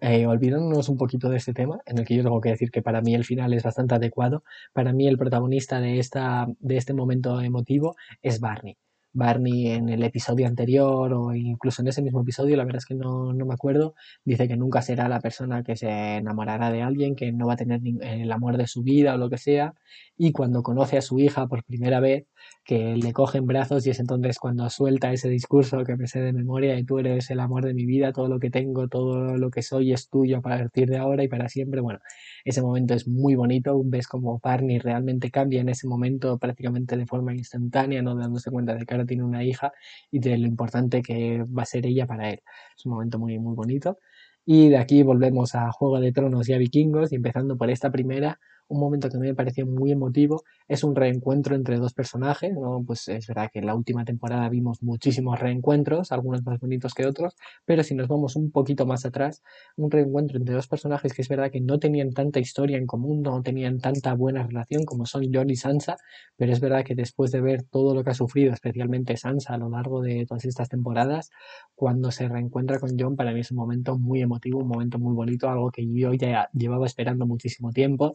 eh, olvidándonos un poquito de este tema, en el que yo tengo que decir que para mí el final es bastante adecuado, para mí el protagonista de, esta, de este momento emotivo es Barney. Barney en el episodio anterior o incluso en ese mismo episodio, la verdad es que no, no, me acuerdo, dice que nunca será la persona que se enamorará de alguien, que no va a tener el amor de su vida o lo que sea, y cuando conoce a su hija por primera vez, que le coge en brazos y es entonces cuando suelta ese discurso que me sé de memoria y tú eres el amor de mi vida, todo lo que tengo, todo lo que soy es tuyo a partir de ahora y para siempre. Bueno, ese momento es muy bonito, ves como Barney realmente cambia en ese momento prácticamente de forma instantánea, no dándose cuenta de que ahora tiene una hija y de lo importante que va a ser ella para él. Es un momento muy, muy bonito. Y de aquí volvemos a Juego de Tronos y a Vikingos, y empezando por esta primera, un momento que me pareció muy emotivo es un reencuentro entre dos personajes, ¿no? Pues es verdad que en la última temporada vimos muchísimos reencuentros, algunos más bonitos que otros, pero si nos vamos un poquito más atrás, un reencuentro entre dos personajes que es verdad que no tenían tanta historia en común, no tenían tanta buena relación como son Jon y Sansa, pero es verdad que después de ver todo lo que ha sufrido, especialmente Sansa a lo largo de todas estas temporadas, cuando se reencuentra con Jon, para mí es un momento muy emotivo, un momento muy bonito, algo que yo ya llevaba esperando muchísimo tiempo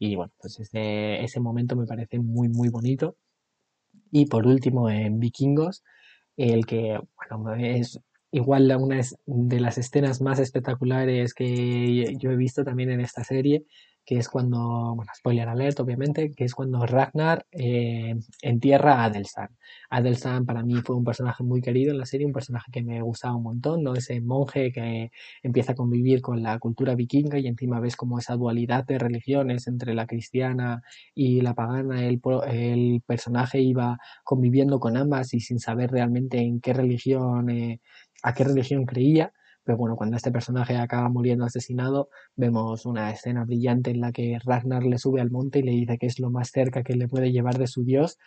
y bueno, pues ese, ese momento me parece muy, muy bonito. Y por último, en Vikingos, el que, bueno, es igual una de las escenas más espectaculares que yo he visto también en esta serie, que es cuando, bueno, spoiler alert obviamente, que es cuando Ragnar eh, entierra a Adelstan. Adelstan para mí fue un personaje muy querido en la serie, un personaje que me gustaba un montón, ¿no? Ese monje que empieza a convivir con la cultura vikinga y encima ves como esa dualidad de religiones entre la cristiana y la pagana, el, el personaje iba conviviendo con ambas y sin saber realmente en qué religión, eh, a qué religión creía pero bueno, cuando este personaje acaba muriendo asesinado, vemos una escena brillante en la que Ragnar le sube al monte y le dice que es lo más cerca que le puede llevar de su dios,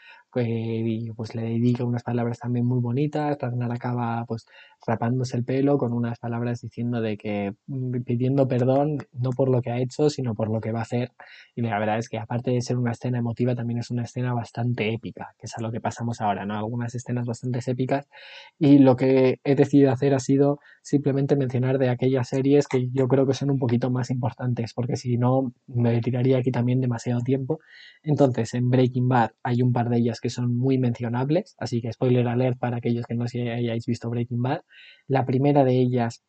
y pues le dedica unas palabras también muy bonitas. Ragnar acaba pues rapándose el pelo con unas palabras diciendo de que mm, pidiendo perdón no por lo que ha hecho, sino por lo que va a hacer. Y la verdad es que aparte de ser una escena emotiva, también es una escena bastante épica, que es a lo que pasamos ahora, ¿no? Algunas escenas bastante épicas. Y lo que he decidido hacer ha sido simplemente mencionar de aquellas series que yo creo que son un poquito más importantes, porque si no me tiraría aquí también demasiado tiempo. Entonces, en Breaking Bad hay un par de ellas que son muy mencionables, así que spoiler alert para aquellos que no hayáis visto Breaking Bad. La primera de ellas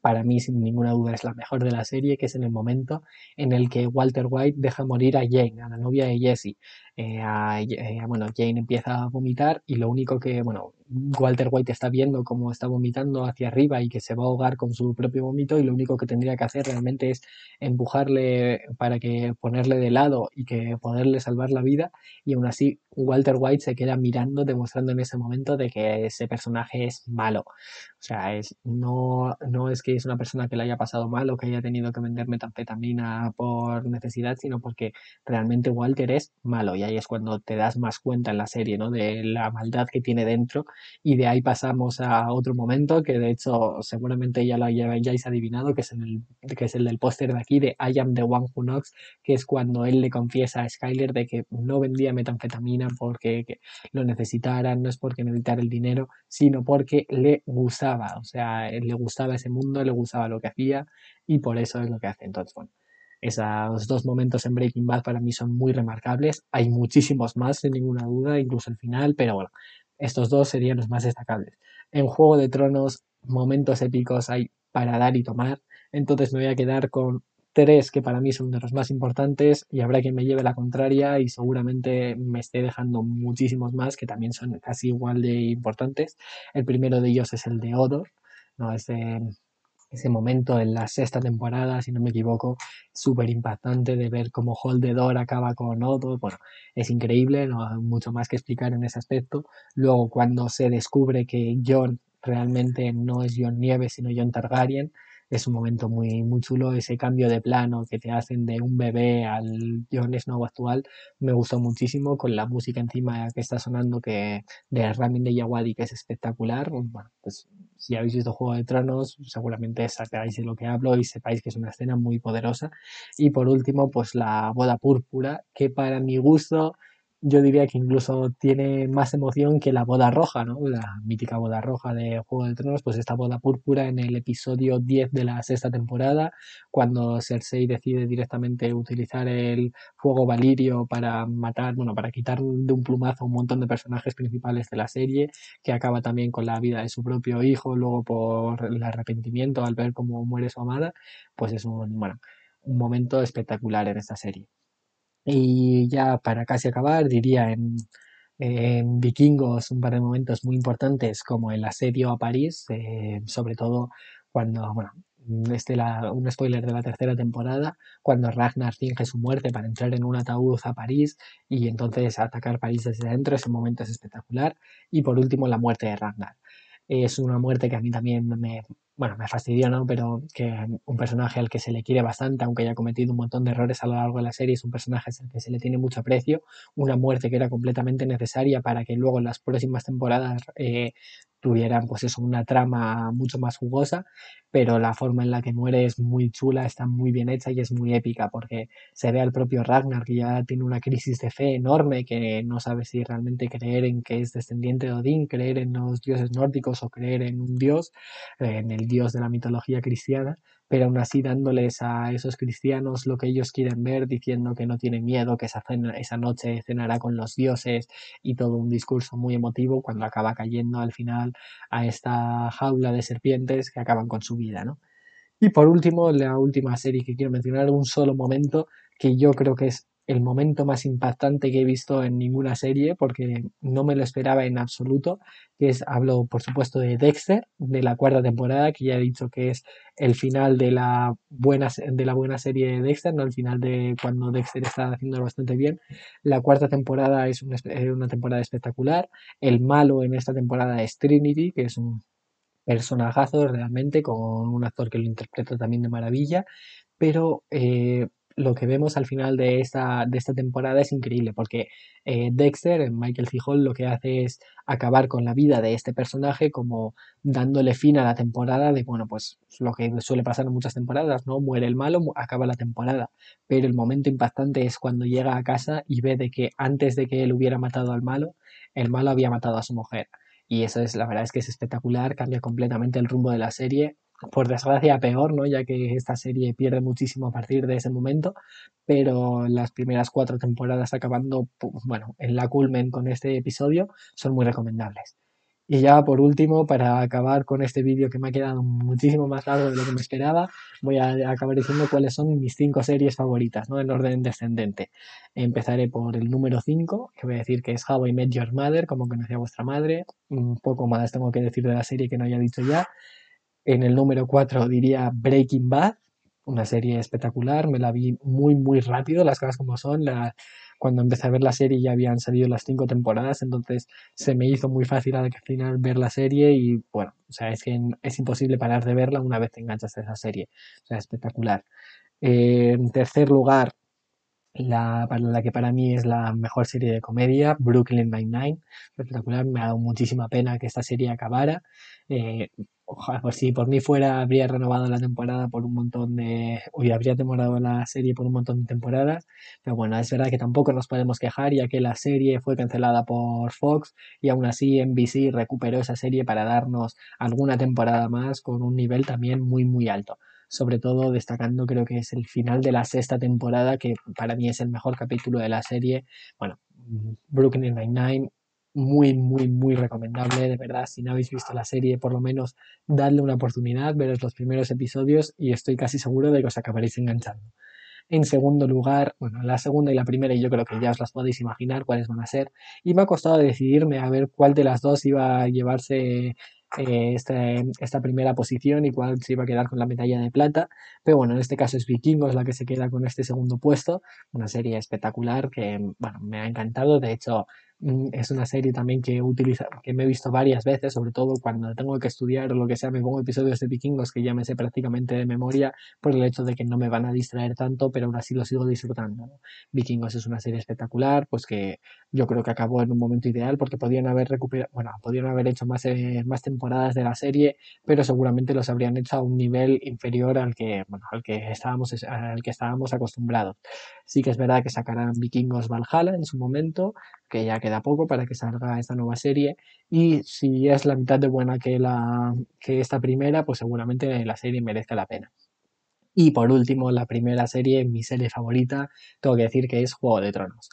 para mí sin ninguna duda es la mejor de la serie, que es en el momento en el que Walter White deja morir a Jane, a la novia de Jesse. Eh, eh, bueno, Jane empieza a vomitar y lo único que, bueno, Walter White está viendo cómo está vomitando hacia arriba y que se va a ahogar con su propio vómito y lo único que tendría que hacer realmente es empujarle para que ponerle de lado y que poderle salvar la vida y aún así Walter White se queda mirando demostrando en ese momento de que ese personaje es malo. O sea, es, no, no es que es una persona que le haya pasado mal o que haya tenido que vender metanfetamina por necesidad, sino porque realmente Walter es malo y ahí es cuando te das más cuenta en la serie, ¿no? De la maldad que tiene dentro y de ahí pasamos a otro momento que de hecho seguramente ya lo hayáis adivinado, que es, el, que es el del póster de aquí de I am the one who knocks, que es cuando él le confiesa a Skyler de que no vendía metanfetamina porque lo necesitaran, no es porque necesitara el dinero, sino porque le gustaba, o sea, le gustaba ese mundo, le gustaba lo que hacía y por eso es lo que hace. Entonces, bueno, esos dos momentos en Breaking Bad para mí son muy remarcables. Hay muchísimos más, sin ninguna duda, incluso el final, pero bueno, estos dos serían los más destacables. En Juego de Tronos, momentos épicos hay para dar y tomar. Entonces me voy a quedar con tres que para mí son de los más importantes y habrá quien me lleve la contraria y seguramente me esté dejando muchísimos más que también son casi igual de importantes. El primero de ellos es el de Odor, ¿no? Ese, ese momento en la sexta temporada, si no me equivoco, súper impactante de ver cómo Holdedor acaba con Odo. Bueno, es increíble, no hay mucho más que explicar en ese aspecto. Luego, cuando se descubre que John realmente no es Jon Nieves, sino Jon Targaryen. Es un momento muy, muy chulo, ese cambio de plano que te hacen de un bebé al Jon Snow actual, me gustó muchísimo, con la música encima que está sonando que de Ramin de Yawadi, que es espectacular. Bueno, pues si habéis visto Juego de Tronos, seguramente sabéis de lo que hablo y sepáis que es una escena muy poderosa. Y por último, pues la boda púrpura, que para mi gusto yo diría que incluso tiene más emoción que la boda roja, ¿no? La mítica boda roja de Juego de Tronos, pues esta boda púrpura en el episodio 10 de la sexta temporada, cuando Cersei decide directamente utilizar el fuego valirio para matar, bueno, para quitar de un plumazo un montón de personajes principales de la serie, que acaba también con la vida de su propio hijo, luego por el arrepentimiento al ver cómo muere su amada, pues es un, bueno, un momento espectacular en esta serie. Y ya para casi acabar, diría en, Vikingos un par de momentos muy importantes como el asedio a París, eh, sobre todo cuando, bueno, este la, un spoiler de la tercera temporada, cuando Ragnar finge su muerte para entrar en un ataúd a París y entonces atacar París desde dentro, ese momento es espectacular. Y por último, la muerte de Ragnar. Es una muerte que a mí también me, bueno, me fastidió, ¿no? Pero que un personaje al que se le quiere bastante, aunque haya cometido un montón de errores a lo largo de la serie, es un personaje al que se le tiene mucho aprecio, una muerte que era completamente necesaria para que luego en las próximas temporadas eh, tuvieran pues eso, una trama mucho más jugosa, pero la forma en la que muere es muy chula, está muy bien hecha y es muy épica, porque se ve al propio Ragnar que ya tiene una crisis de fe enorme, que no sabe si realmente creer en que es descendiente de Odín, creer en los dioses nórdicos o creer en un dios, en el dios de la mitología cristiana, pero aún así dándoles a esos cristianos lo que ellos quieren ver, diciendo que no tienen miedo, que esa, esa noche cenará con los dioses y todo un discurso muy emotivo cuando acaba cayendo al final a esta jaula de serpientes que acaban con su vida, ¿no? Y por último, la última serie que quiero mencionar, un solo momento que yo creo que es el momento más impactante que he visto en ninguna serie porque no me lo esperaba en absoluto, que es, hablo por supuesto de Dexter, de la cuarta temporada, que ya he dicho que es el final de la buena, de la buena serie de Dexter, no el final de cuando Dexter está haciendo bastante bien. La cuarta temporada es una, una temporada espectacular, el malo en esta temporada es Trinity, que es un personajazo realmente, con un actor que lo interpreta también de maravilla, pero eh, lo que vemos al final de esta, de esta temporada es increíble, porque eh, Dexter, Michael C. Hall, lo que hace es acabar con la vida de este personaje, como dándole fin a la temporada de, bueno, pues lo que suele pasar en muchas temporadas, ¿no? Muere el malo, acaba la temporada, pero el momento impactante es cuando llega a casa y ve de que antes de que él hubiera matado al malo, el malo había matado a su mujer. Y eso es, la verdad es que es espectacular, cambia completamente el rumbo de la serie por desgracia peor, ¿no? Ya que esta serie pierde muchísimo a partir de ese momento, pero las primeras cuatro temporadas acabando, bueno, en la culmen con este episodio son muy recomendables. Y ya por último, para acabar con este vídeo que me ha quedado muchísimo más largo de lo que me esperaba, voy a acabar diciendo cuáles son mis cinco series favoritas, ¿no? En orden descendente. Empezaré por el número 5, que voy a decir que es How I Met Your Mother, como conocía vuestra madre. Un poco más tengo que decir de la serie que no haya dicho ya. En el número 4 diría Breaking Bad, una serie espectacular, me la vi muy, muy rápido, las cosas como son. La, cuando empecé a ver la serie ya habían salido las cinco temporadas, entonces se me hizo muy fácil al final ver la serie y bueno, o sea, es que es imposible parar de verla una vez te enganchas a esa serie. O sea, espectacular. en tercer lugar, la, que para mí es la mejor serie de comedia, Brooklyn Nine-Nine, espectacular, me ha dado muchísima pena que esta serie acabara. Eh, ojalá, pues si por mí fuera, habría renovado la temporada por un montón de. Uy, habría temporado la serie por un montón de temporadas. Pero bueno, es verdad que tampoco nos podemos quejar, ya que la serie fue cancelada por Fox y aún así NBC recuperó esa serie para darnos alguna temporada más con un nivel también muy, muy alto. Sobre todo destacando, creo que es el final de la sexta temporada, que para mí es el mejor capítulo de la serie. Bueno, Brooklyn Nine-Nine muy, muy, muy recomendable, de verdad. Si no habéis visto la serie, por lo menos dadle una oportunidad, veros los primeros episodios y estoy casi seguro de que os acabaréis enganchando. En segundo lugar, bueno, la segunda y la primera, y yo creo que ya os las podéis imaginar cuáles van a ser. Y me ha costado decidirme a ver cuál de las dos iba a llevarse eh, este, esta primera posición y cuál se iba a quedar con la medalla de plata. Pero bueno, en este caso es Vikingos la que se queda con este segundo puesto. Una serie espectacular que, bueno, me ha encantado. De hecho, es una serie también que utiliza, que me he visto varias veces, sobre todo cuando tengo que estudiar o lo que sea, me pongo episodios de vikingos que ya me sé prácticamente de memoria por el hecho de que no me van a distraer tanto, pero aún así lo sigo disfrutando. Vikingos es una serie espectacular, pues que yo creo que acabó en un momento ideal porque podían haber recuperado, bueno, podían haber hecho más, eh, más temporadas de la serie, pero seguramente los habrían hecho a un nivel inferior al que, bueno, al que estábamos, al que estábamos acostumbrados. Sí que es verdad que sacarán Vikingos Valhalla en su momento, que ya queda poco para que salga esta nueva serie. Y si es la mitad de buena que, la, que esta primera, pues seguramente la serie merezca la pena. Y por último, la primera serie, mi serie favorita, tengo que decir que es Juego de Tronos.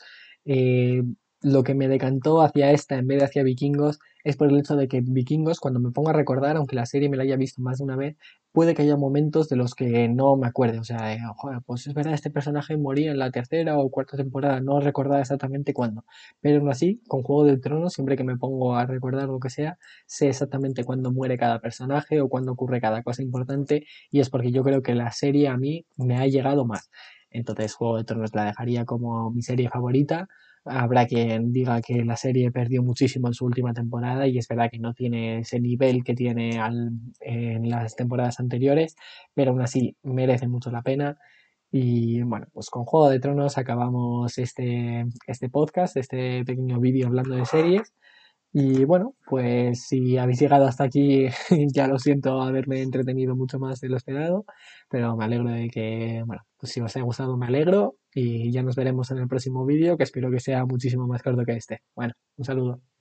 Eh, lo que me decantó hacia esta en vez de hacia Vikingos es por el hecho de que Vikingos, cuando me pongo a recordar, aunque la serie me la haya visto más de una vez, puede que haya momentos de los que no me acuerde. O sea, pues es verdad, este personaje moría en la tercera o cuarta temporada, no recordaba exactamente cuándo. Pero aún así, con Juego de Tronos, siempre que me pongo a recordar lo que sea, sé exactamente cuándo muere cada personaje o cuándo ocurre cada cosa importante, y es porque yo creo que la serie a mí me ha llegado más. Entonces, Juego de Tronos la dejaría como mi serie favorita Habrá quien diga que la serie perdió muchísimo en su última temporada y es verdad que no tiene ese nivel que tiene en las temporadas anteriores, pero aún así merece mucho la pena. Y bueno, pues con Juego de Tronos acabamos este, este podcast, este pequeño vídeo hablando de series. Y bueno, pues si habéis llegado hasta aquí, [laughs] ya lo siento haberme entretenido mucho más de lo esperado, pero me alegro de que, bueno, pues si os haya gustado me alegro y ya nos veremos en el próximo vídeo, que espero que sea muchísimo más corto que este. Bueno, un saludo.